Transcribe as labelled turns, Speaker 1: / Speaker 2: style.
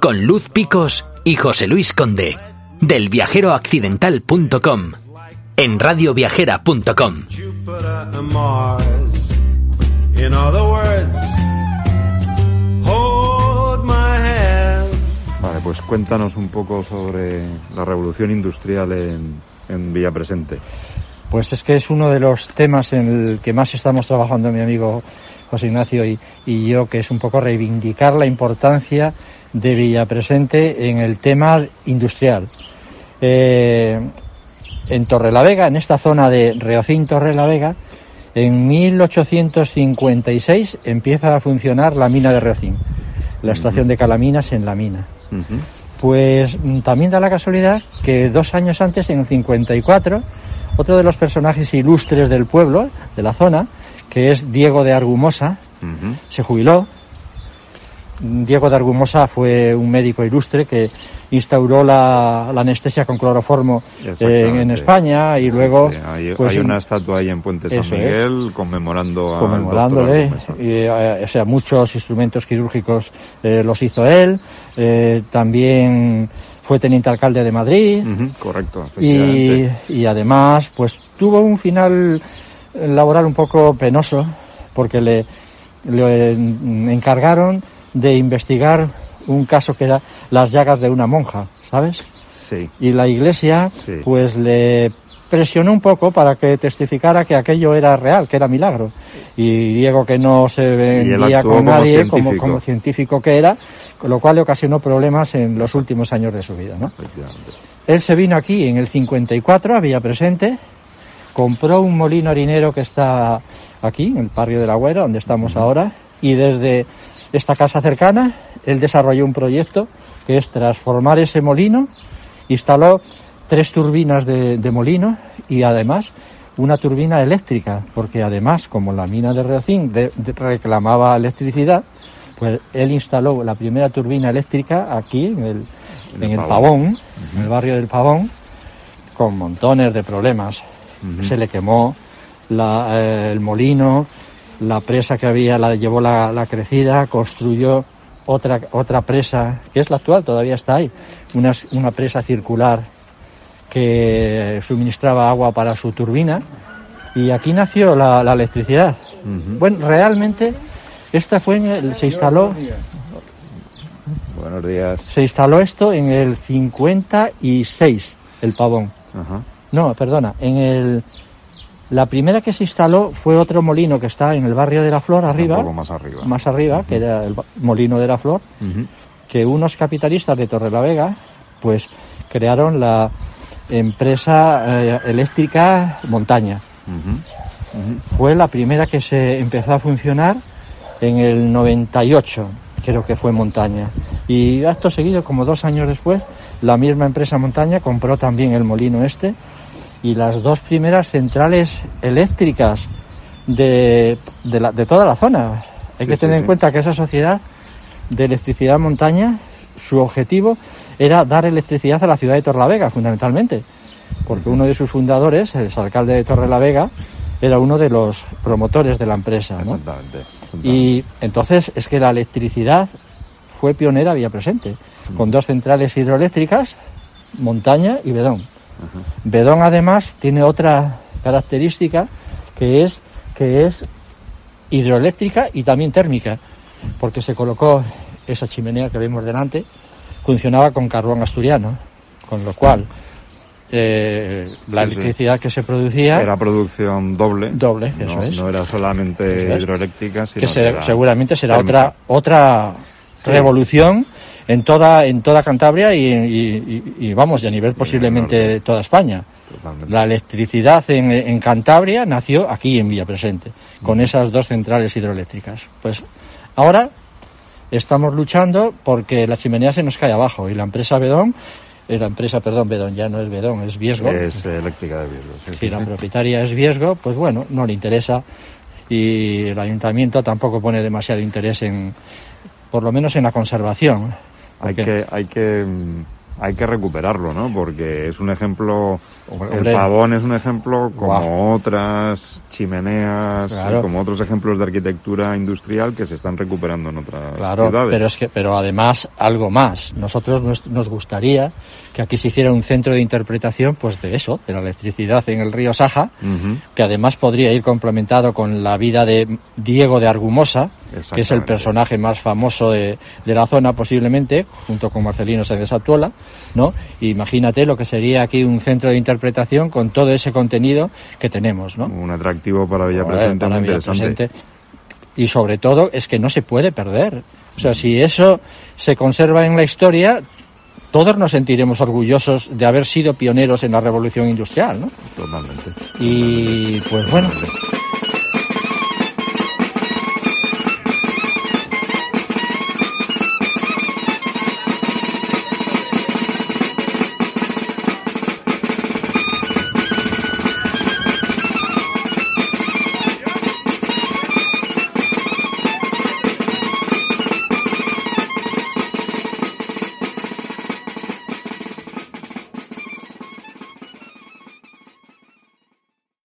Speaker 1: con Luz Picos y José Luis Conde, del viajeroaccidental.com, en radioviajera.com.
Speaker 2: Vale, pues cuéntanos un poco sobre la revolución industrial en, en Villa Presente.
Speaker 3: Pues es que es uno de los temas en el que más estamos trabajando mi amigo José Ignacio y, y yo, que es un poco reivindicar la importancia de Villapresente en el tema industrial. Eh, en Torrelavega, en esta zona de Reocín Torrelavega, en 1856 empieza a funcionar la mina de Reocín, la estación de Calaminas en la mina. Pues mm, también da la casualidad que dos años antes, en el 54, otro de los personajes ilustres del pueblo, de la zona, que es Diego de Argumosa, se jubiló Diego de Argumosa fue un médico ilustre que instauró la, anestesia con cloroformo en, España y luego
Speaker 2: hay,
Speaker 3: pues,
Speaker 2: una estatua ahí en Puente San Miguel conmemorando a
Speaker 3: conmemorándole eh, o sea muchos instrumentos quirúrgicos eh, los hizo él eh, también fue teniente alcalde de Madrid
Speaker 2: correcto
Speaker 3: y, y además pues tuvo un final laboral un poco penoso porque le, le encargaron de investigar un caso que era las llagas de una monja, ¿sabes?
Speaker 2: Sí.
Speaker 3: Y la iglesia, pues le presionó un poco para que testificara que aquello era real, que era milagro. Y Diego, que no se vendía con nadie, como, como, científico que era, con lo cual le ocasionó problemas en los últimos años de su vida. ¿no? Él se vino aquí en el 54, había presente, compró un molino harinero que está aquí, en el barrio de la Güera, donde estamos ahora, y desde esta casa cercana, él desarrolló un proyecto que es transformar ese molino, instaló tres turbinas de, molino y además una turbina eléctrica, porque además, como la mina de Reocín reclamaba electricidad, pues él instaló la primera turbina eléctrica aquí en el, en el, Pavón, en el barrio del Pavón, con montones de problemas. Se le quemó eh, el molino, la presa que había la llevó la, crecida, construyó otra, otra presa, que es la actual, todavía está ahí, una, una presa circular que suministraba agua para su turbina y aquí nació la, electricidad. Bueno, realmente esta fue se instaló
Speaker 2: Buenos días.
Speaker 3: Se instaló esto en el 56, el pavón. No, perdona, en el la primera que se instaló fue otro molino que está en el barrio de la Flor, arriba.
Speaker 2: más arriba.
Speaker 3: Más arriba, que era el molino de la Flor, que unos capitalistas de Torrelavega, pues crearon la empresa eh, eléctrica Montaña. Fue la primera que se empezó a funcionar en el 98, creo que fue Montaña. Y acto seguido, como dos años después, la misma empresa Montaña compró también el molino este y las dos primeras centrales eléctricas de, de, toda la zona. Hay que tener en cuenta que esa sociedad de electricidad montaña, su objetivo era dar electricidad a la ciudad de Torrelavega, fundamentalmente, porque uno de sus fundadores, el alcalde de Torrelavega, era uno de los promotores de la empresa. Y entonces es que la electricidad fue pionera vía presente, con dos centrales hidroeléctricas, Montaña y Bedón. Bedón además tiene otra característica que es que es hidroeléctrica y también térmica, porque se colocó esa chimenea que vemos delante funcionaba con carbón asturiano, con lo cual eh, la electricidad que se producía
Speaker 2: era producción doble
Speaker 3: doble eso es.
Speaker 2: no era solamente hidroeléctrica
Speaker 3: sino que, seguramente será otra otra revolución en toda en toda Cantabria y, vamos y a nivel posiblemente de toda España la electricidad en, en, Cantabria nació aquí en Villapresente con esas dos centrales hidroeléctricas pues ahora estamos luchando porque la chimenea se nos cae abajo y la empresa Bedón eh, la empresa, perdón, Bedón, ya no es Bedón, es Viesgo.
Speaker 2: Es eléctrica de Viesgo.
Speaker 3: Sí, si la propietaria es Viesgo, pues bueno, no le interesa y el ayuntamiento tampoco pone demasiado interés en, por lo menos en la conservación.
Speaker 2: Hay que, hay que hay que recuperarlo, ¿no? Porque es un ejemplo, el pavón es un ejemplo como otras chimeneas, como otros ejemplos de arquitectura industrial que se están recuperando en otras
Speaker 3: claro,
Speaker 2: ciudades.
Speaker 3: Pero es que, pero además algo más. Nosotros nos, gustaría que aquí se hiciera un centro de interpretación, pues de eso, de la electricidad en el río Saja, que además podría ir complementado con la vida de Diego de Argumosa, que es el personaje más famoso de, de la zona posiblemente, junto con Marcelino Sánchez Actuola, ¿no? Imagínate lo que sería aquí un centro de interpretación con todo ese contenido que tenemos, ¿no?
Speaker 2: Un atractivo para Villa Presente, muy interesante.
Speaker 3: Y sobre todo es que no se puede perder. O sea, si eso se conserva en la historia, todos nos sentiremos orgullosos de haber sido pioneros en la revolución industrial, ¿no?
Speaker 2: Totalmente.
Speaker 3: Y pues bueno,